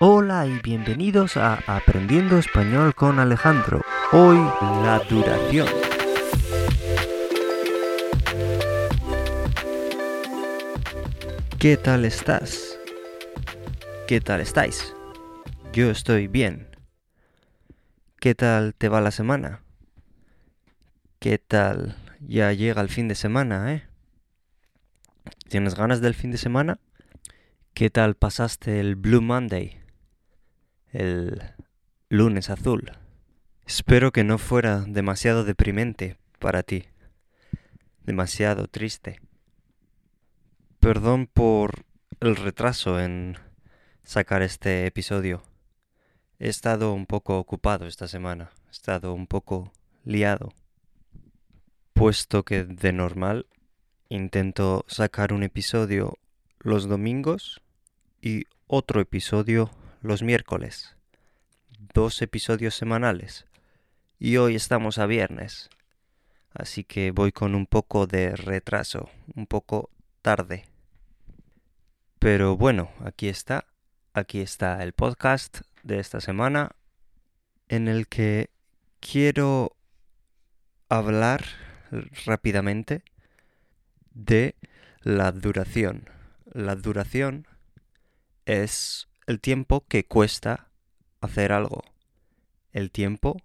Hola y bienvenidos a Aprendiendo Español con Alejandro. Hoy la duración. ¿Qué tal estás? ¿Qué tal estáis? Yo estoy bien. ¿Qué tal te va la semana? ¿Qué tal ya llega el fin de semana, eh? ¿Tienes ganas del fin de semana? ¿Qué tal pasaste el Blue Monday? El lunes azul. Espero que no fuera demasiado deprimente para ti. Demasiado triste. Perdón por el retraso en sacar este episodio. He estado un poco ocupado esta semana. He estado un poco liado. Puesto que de normal intento sacar un episodio los domingos y otro episodio los miércoles. Dos episodios semanales. Y hoy estamos a viernes. Así que voy con un poco de retraso, un poco tarde. Pero bueno, aquí está. Aquí está el podcast de esta semana en el que quiero hablar rápidamente de la duración. La duración es el tiempo que cuesta hacer algo. El tiempo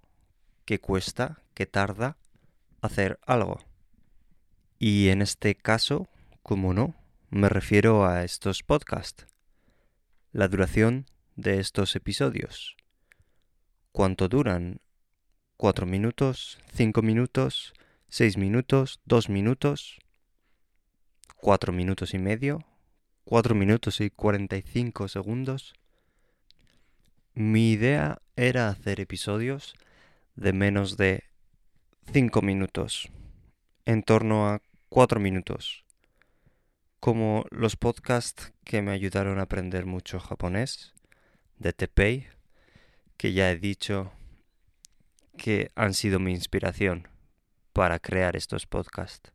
que cuesta, que tarda hacer algo. Y en este caso, como no, me refiero a estos podcasts. La duración de estos episodios. ¿Cuánto duran? ¿Cuatro minutos? ¿Cinco minutos? ¿Seis minutos? ¿Dos minutos? ¿Cuatro minutos y medio? 4 minutos y 45 segundos. Mi idea era hacer episodios de menos de 5 minutos, en torno a 4 minutos, como los podcasts que me ayudaron a aprender mucho japonés, de Tepei, que ya he dicho que han sido mi inspiración para crear estos podcasts.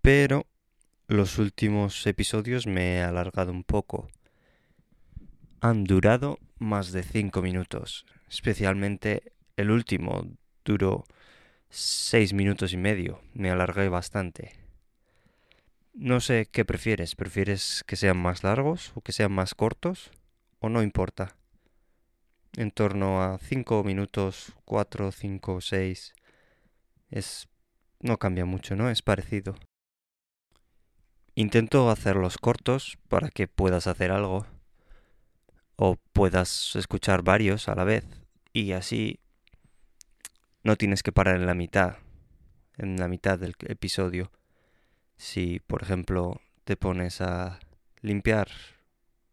Pero los últimos episodios me he alargado un poco. Han durado más de 5 minutos. Especialmente el último duró 6 minutos y medio. Me alargué bastante. No sé qué prefieres. ¿Prefieres que sean más largos o que sean más cortos? ¿O no importa? En torno a 5 minutos, 4, 5, 6. Es... no cambia mucho, ¿no? Es parecido. Intento hacerlos cortos para que puedas hacer algo o puedas escuchar varios a la vez y así no tienes que parar en la mitad, en la mitad del episodio. Si, por ejemplo, te pones a limpiar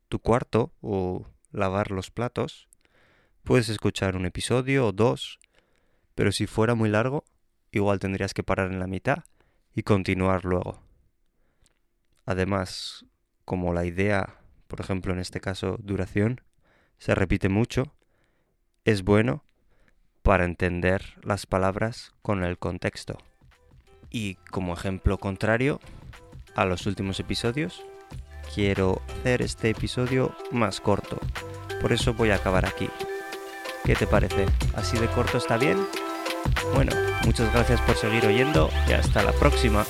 tu cuarto o lavar los platos, puedes escuchar un episodio o dos, pero si fuera muy largo, igual tendrías que parar en la mitad y continuar luego. Además, como la idea, por ejemplo en este caso duración, se repite mucho, es bueno para entender las palabras con el contexto. Y como ejemplo contrario a los últimos episodios, quiero hacer este episodio más corto. Por eso voy a acabar aquí. ¿Qué te parece? ¿Así de corto está bien? Bueno, muchas gracias por seguir oyendo y hasta la próxima.